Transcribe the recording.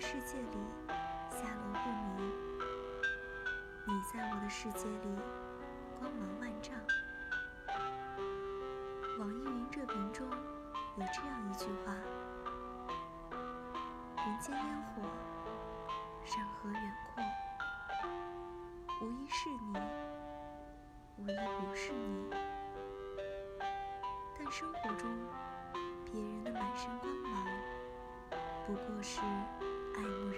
世界里下落不明，你在我的世界里光芒万丈。网易云热评中有这样一句话：“人间烟火，山河远阔，无一是你，无一不是你。但生活中别人的满身光芒，不过是……”爱慕人眼底的光。